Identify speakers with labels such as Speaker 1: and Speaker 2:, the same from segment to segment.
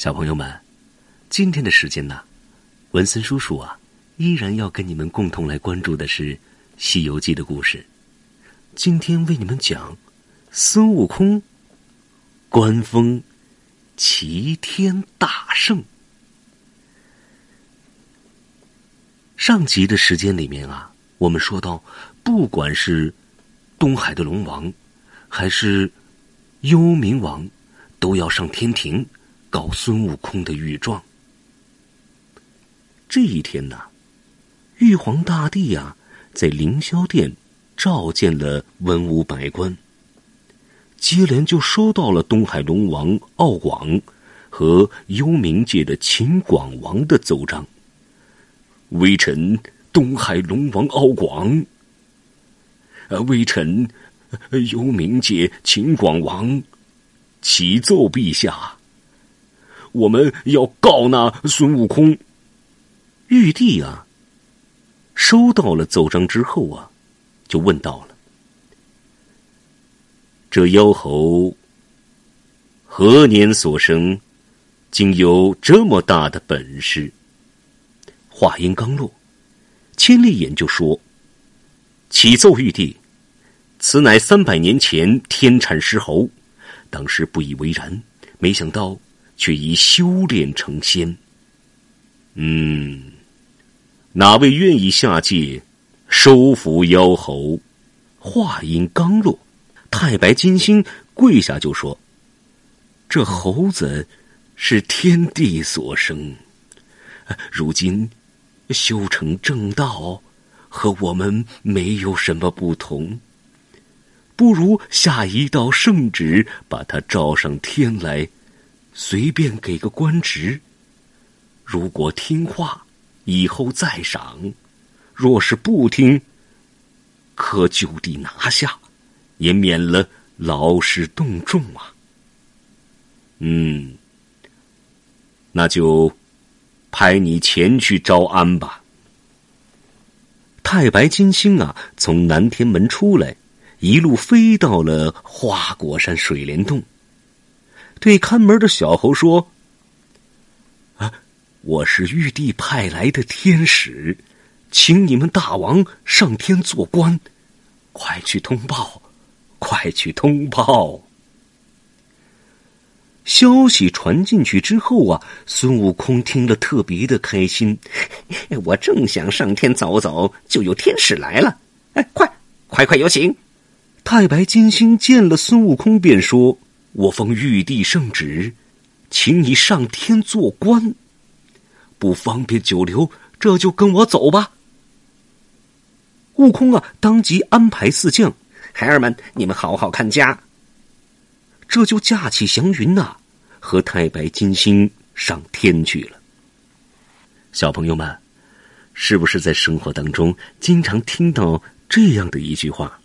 Speaker 1: 小朋友们，今天的时间呢，文森叔叔啊，依然要跟你们共同来关注的是《西游记》的故事。今天为你们讲孙悟空观风齐天大圣。上集的时间里面啊，我们说到，不管是东海的龙王，还是幽冥王，都要上天庭。告孙悟空的御状。这一天呢，玉皇大帝呀，在凌霄殿召见了文武百官，接连就收到了东海龙王敖广和幽冥界的秦广王的奏章。微臣东海龙王敖广，呃，微臣幽冥界秦广王，启奏陛下。我们要告那孙悟空。玉帝啊，收到了奏章之后啊，就问到了：这妖猴何年所生，竟有这么大的本事？话音刚落，千里眼就说：“启奏玉帝，此乃三百年前天产狮猴，当时不以为然，没想到。”却已修炼成仙。嗯，哪位愿意下界收服妖猴？话音刚落，太白金星跪下就说：“这猴子是天地所生，如今修成正道，和我们没有什么不同。不如下一道圣旨，把他召上天来。”随便给个官职，如果听话，以后再赏；若是不听，可就地拿下，也免了劳师动众啊。嗯，那就派你前去招安吧。太白金星啊，从南天门出来，一路飞到了花果山水帘洞。对看门的小猴说：“啊，我是玉帝派来的天使，请你们大王上天做官，快去通报，快去通报。”消息传进去之后啊，孙悟空听了特别的开心。我正想上天走走，就有天使来了。哎，快，快快有请！太白金星见了孙悟空，便说。我奉玉帝圣旨，请你上天做官，不方便久留，这就跟我走吧。悟空啊，当即安排四将，孩儿们，你们好好看家。这就架起祥云呐，和太白金星上天去了。小朋友们，是不是在生活当中经常听到这样的一句话？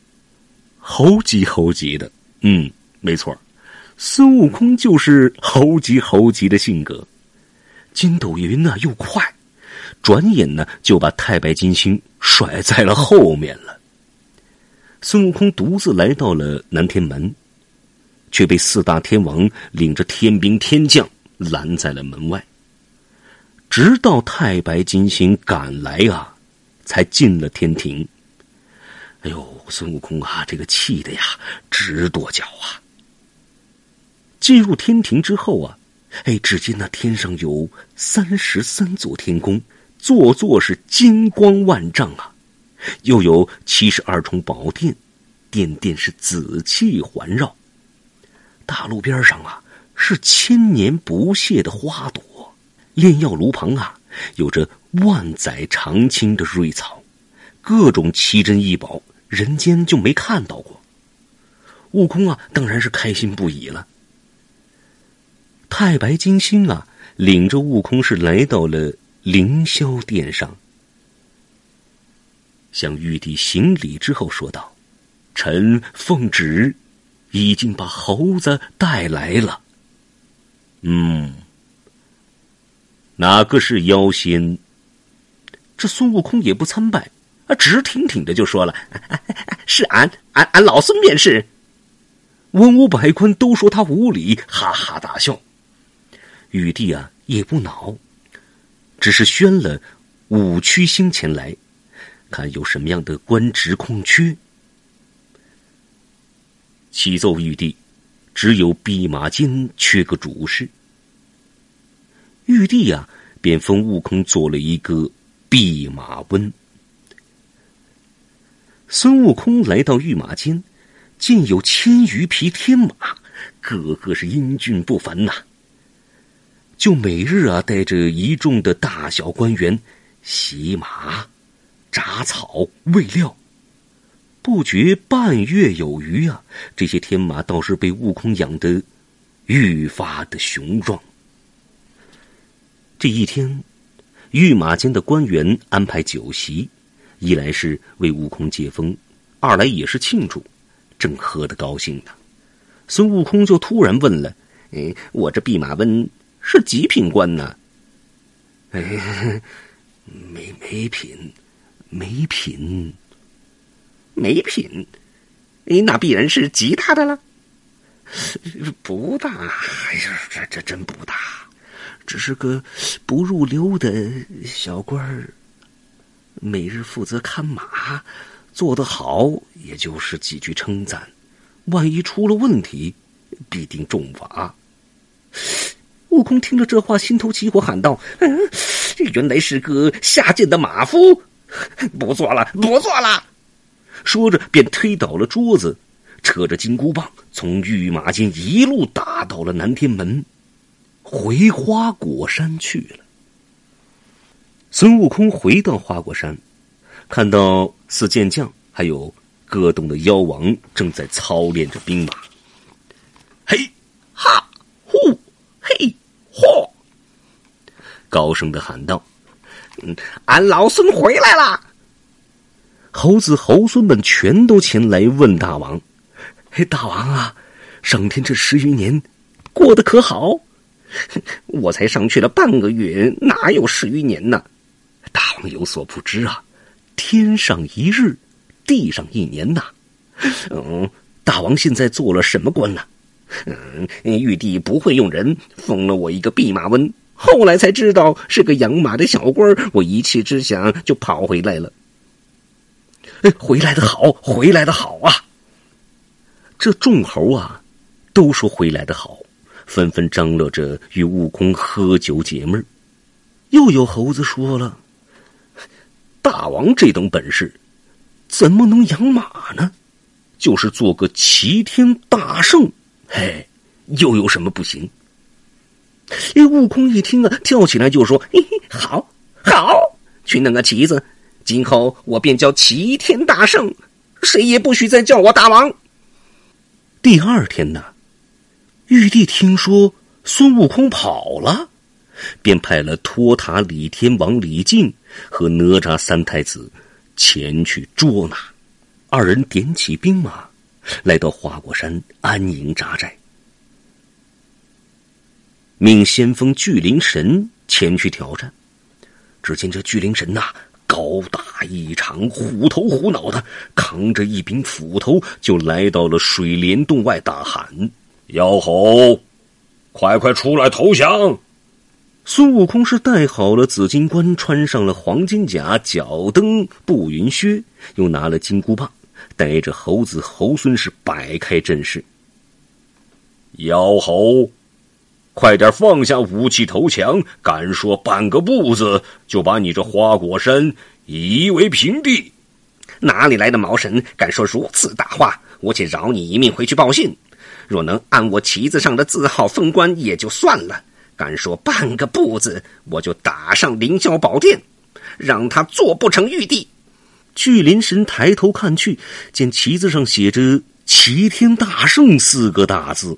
Speaker 1: 猴急猴急的，嗯，没错。孙悟空就是猴急猴急的性格，筋斗云呢又快，转眼呢就把太白金星甩在了后面了。孙悟空独自来到了南天门，却被四大天王领着天兵天将拦在了门外。直到太白金星赶来啊，才进了天庭。哎呦，孙悟空啊，这个气的呀直跺脚啊！进入天庭之后啊，哎，只见那天上有三十三座天宫，座座是金光万丈啊，又有七十二重宝殿，殿殿是紫气环绕。大路边上啊，是千年不谢的花朵；炼药炉旁啊，有着万载常青的瑞草，各种奇珍异宝，人间就没看到过。悟空啊，当然是开心不已了。太白金星啊，领着悟空是来到了凌霄殿上，向玉帝行礼之后说道：“臣奉旨，已经把猴子带来了。嗯，哪个是妖仙？”这孙悟空也不参拜，啊，直挺挺的就说了：“是俺，俺俺老孙便是。”文武百官都说他无礼，哈哈大笑。玉帝啊也不恼，只是宣了五曲星前来，看有什么样的官职空缺。启奏玉帝，只有弼马监缺个主事。玉帝呀，便封悟空做了一个弼马温。孙悟空来到御马监，见有千余匹天马，个个是英俊不凡呐。就每日啊，带着一众的大小官员洗马、铡草、喂料，不觉半月有余啊。这些天马倒是被悟空养得愈发的雄壮。这一天，御马监的官员安排酒席。一来是为悟空接风，二来也是庆祝，正喝得高兴呢。孙悟空就突然问了：“哎，我这弼马温是几品官呢？”“
Speaker 2: 哎，没没品，没品，
Speaker 1: 没品。哎，那必然是极大的了。”“
Speaker 2: 不大，哎呀，这这真不大，只是个不入流的小官儿。”每日负责看马，做得好，也就是几句称赞；万一出了问题，必定重罚。
Speaker 1: 悟空听了这话，心头起火，喊道：“嗯，原来是个下贱的马夫！不做了，不做了！”说着，便推倒了桌子，扯着金箍棒，从御马监一路打到了南天门，回花果山去了。孙悟空回到花果山，看到四剑将还有各洞的妖王正在操练着兵马。
Speaker 3: 嘿，哈，呼，嘿，嚯！
Speaker 1: 高声的喊道：“
Speaker 3: 嗯，俺老孙回来了！”
Speaker 1: 猴子猴孙们全都前来问大王：“
Speaker 2: 嘿，大王啊，上天这十余年过得可好？”
Speaker 1: 我才上去了半个月，哪有十余年呢？
Speaker 2: 大王有所不知啊，天上一日，地上一年呐。
Speaker 1: 嗯，大王现在做了什么官呢？嗯，玉帝不会用人，封了我一个弼马温。后来才知道是个养马的小官我一气之下就跑回来了。
Speaker 2: 哎回来的好，回来的好啊！
Speaker 1: 这众猴啊，都说回来的好，纷纷张罗着与悟空喝酒解闷又有猴子说了。大王这等本事，怎么能养马呢？就是做个齐天大圣，嘿，又有什么不行？哎，悟空一听啊，跳起来就说：“ 嘿嘿，好，好，去弄个旗子，今后我便叫齐天大圣，谁也不许再叫我大王。”第二天呢，玉帝听说孙悟空跑了。便派了托塔李天王李靖和哪吒三太子前去捉拿。二人点起兵马，来到花果山安营扎寨，命先锋巨灵神前去挑战。只见这巨灵神呐，高大异常，虎头虎脑的，扛着一柄斧头，就来到了水帘洞外，大喊：“
Speaker 3: 妖猴，快快出来投降！”
Speaker 1: 孙悟空是戴好了紫金冠，穿上了黄金甲，脚蹬步云靴，又拿了金箍棒，带着猴子猴孙是摆开阵势。
Speaker 3: 妖猴，快点放下武器投降！敢说半个不字，就把你这花果山夷为平地！
Speaker 1: 哪里来的毛神，敢说如此大话？我且饶你一命，回去报信。若能按我旗子上的字号封官，也就算了。敢说半个不字，我就打上凌霄宝殿，让他做不成玉帝。巨灵神抬头看去，见旗子上写着“齐天大圣”四个大字，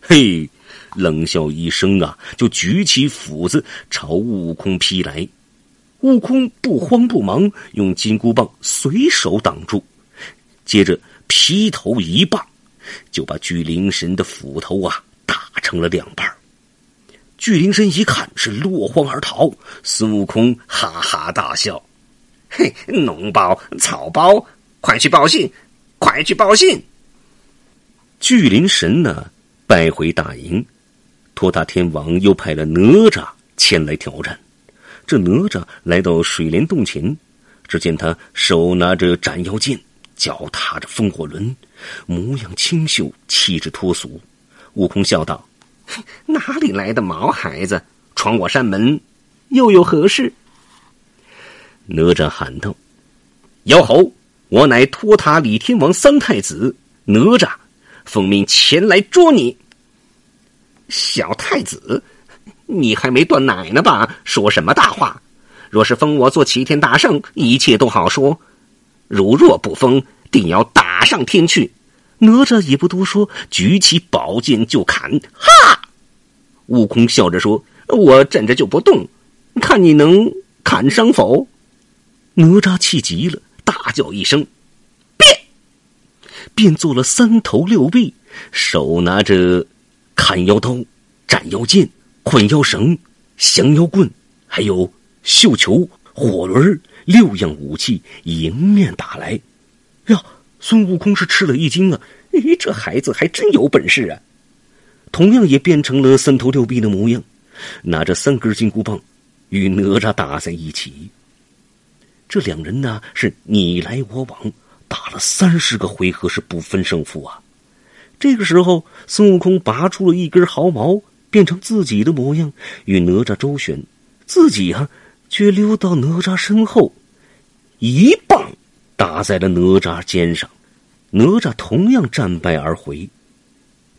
Speaker 1: 嘿，冷笑一声啊，就举起斧子朝悟空劈来。悟空不慌不忙，用金箍棒随手挡住，接着劈头一棒，就把巨灵神的斧头啊打成了两半。巨灵神一看是落荒而逃，孙悟空哈哈大笑：“嘿，脓包、草包，快去报信，快去报信！”巨灵神呢，败回大营，托塔天王又派了哪吒前来挑战。这哪吒来到水帘洞前，只见他手拿着斩妖剑，脚踏着风火轮，模样清秀，气质脱俗。悟空笑道：“哪里来的毛孩子，闯我山门，又有何事？”哪吒喊道：“妖猴，我乃托塔李天王三太子哪吒，奉命前来捉你。”小太子。你还没断奶呢吧？说什么大话？若是封我做齐天大圣，一切都好说；如若不封，定要打上天去。哪吒也不多说，举起宝剑就砍。哈！悟空笑着说：“我站着就不动，看你能砍伤否？”哪吒气急了，大叫一声：“变！”变做了三头六臂，手拿着砍妖刀、斩妖剑。捆妖绳、降妖棍，还有绣球、火轮六样武器迎面打来。呀，孙悟空是吃了一惊啊！咦，这孩子还真有本事啊！同样也变成了三头六臂的模样，拿着三根金箍棒，与哪吒打在一起。这两人呢是你来我往，打了三十个回合是不分胜负啊！这个时候，孙悟空拔出了一根毫毛。变成自己的模样，与哪吒周旋，自己啊，却溜到哪吒身后，一棒打在了哪吒肩上，哪吒同样战败而回。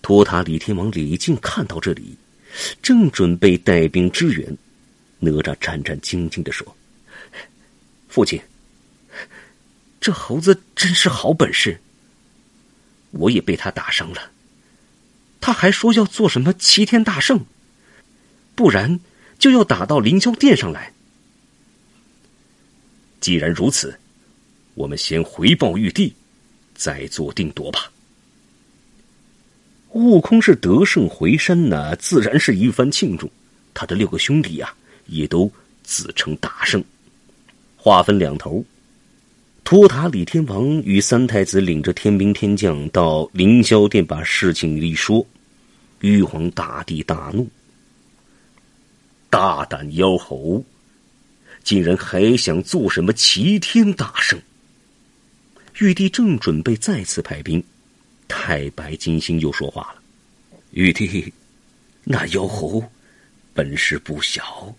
Speaker 1: 托塔李天王李靖看到这里，正准备带兵支援，哪吒战战兢兢的说：“父亲，这猴子真是好本事，我也被他打伤了。”他还说要做什么齐天大圣，不然就要打到凌霄殿上来。既然如此，我们先回报玉帝，再做定夺吧。悟空是得胜回山呢，自然是一番庆祝。他的六个兄弟呀，也都自称大圣。话分两头，托塔李天王与三太子领着天兵天将到凌霄殿，把事情一说。玉皇大帝大怒，大胆妖猴，竟然还想做什么齐天大圣？玉帝正准备再次派兵，太白金星又说话了：“玉帝，那妖猴本事不小，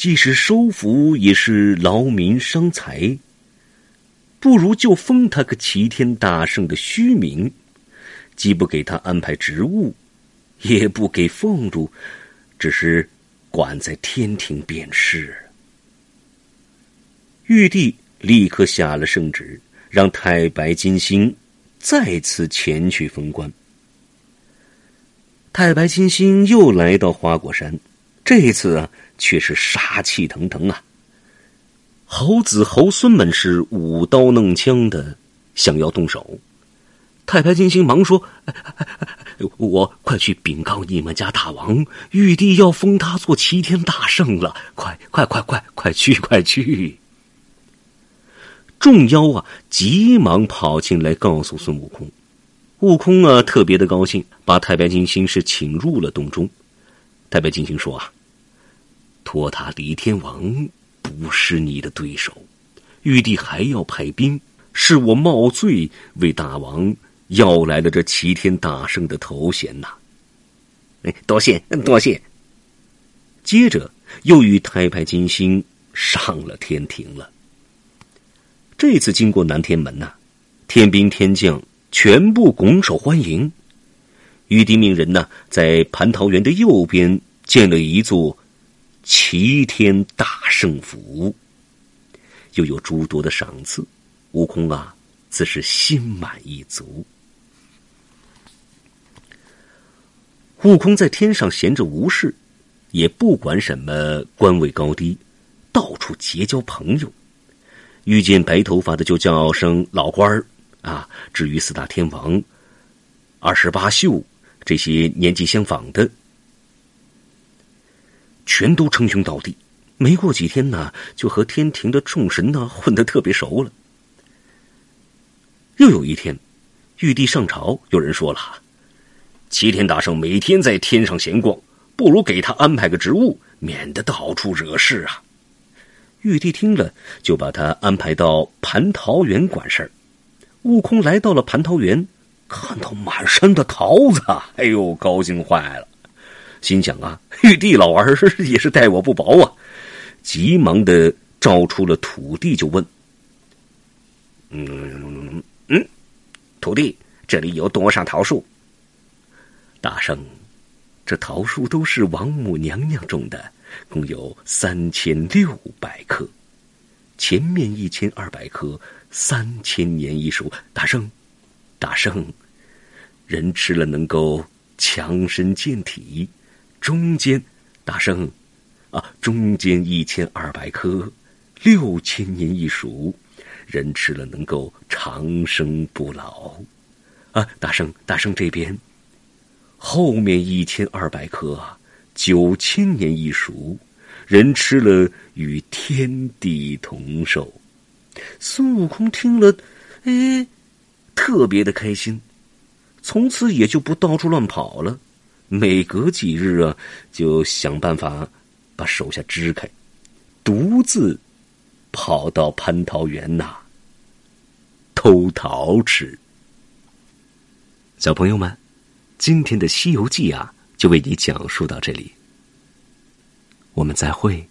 Speaker 1: 即使收服也是劳民伤财，不如就封他个齐天大圣的虚名，既不给他安排职务。”也不给俸禄，只是管在天庭便是。玉帝立刻下了圣旨，让太白金星再次前去封官。太白金星又来到花果山，这次啊却是杀气腾腾啊！猴子猴孙们是舞刀弄枪的，想要动手。太白金星忙说：“我快去禀告你们家大王，玉帝要封他做齐天大圣了！快快快快快去快去！”众妖啊，急忙跑进来告诉孙悟空。悟空啊，特别的高兴，把太白金星是请入了洞中。太白金星说：“啊，托塔李天王不是你的对手，玉帝还要派兵，是我冒罪为大王。”要来了这齐天大圣的头衔呐！哎，多谢多谢。接着又与太白金星上了天庭了。这次经过南天门呐，天兵天将全部拱手欢迎。玉帝命人呢，在蟠桃园的右边建了一座齐天大圣府，又有诸多的赏赐。悟空啊，自是心满意足。悟空在天上闲着无事，也不管什么官位高低，到处结交朋友。遇见白头发的就叫声老官儿啊。至于四大天王、二十八宿这些年纪相仿的，全都称兄道弟。没过几天呢，就和天庭的众神呢混得特别熟了。又有一天，玉帝上朝，有人说了。齐天大圣每天在天上闲逛，
Speaker 3: 不如给他安排个职务，免得到处惹事啊。
Speaker 1: 玉帝听了，就把他安排到蟠桃园管事儿。悟空来到了蟠桃园，看到满山的桃子，哎呦，高兴坏了，心想啊，玉帝老儿 也是待我不薄啊，急忙的招出了土地，就问：“
Speaker 2: 嗯嗯，土地，这里有多少桃树？”
Speaker 1: 大圣，这桃树都是王母娘娘种的。共有三千六百棵，前面一千二百棵，三千年一熟。大圣，大圣，人吃了能够强身健体。中间，大圣，啊，中间一千二百颗，六千年一熟，人吃了能够长生不老。啊，大圣，大圣这边，后面一千二百棵。九千年一熟，人吃了与天地同寿。孙悟空听了，哎，特别的开心，从此也就不到处乱跑了。每隔几日啊，就想办法把手下支开，独自跑到蟠桃园呐，偷桃吃。小朋友们，今天的《西游记》啊。就为你讲述到这里，我们再会。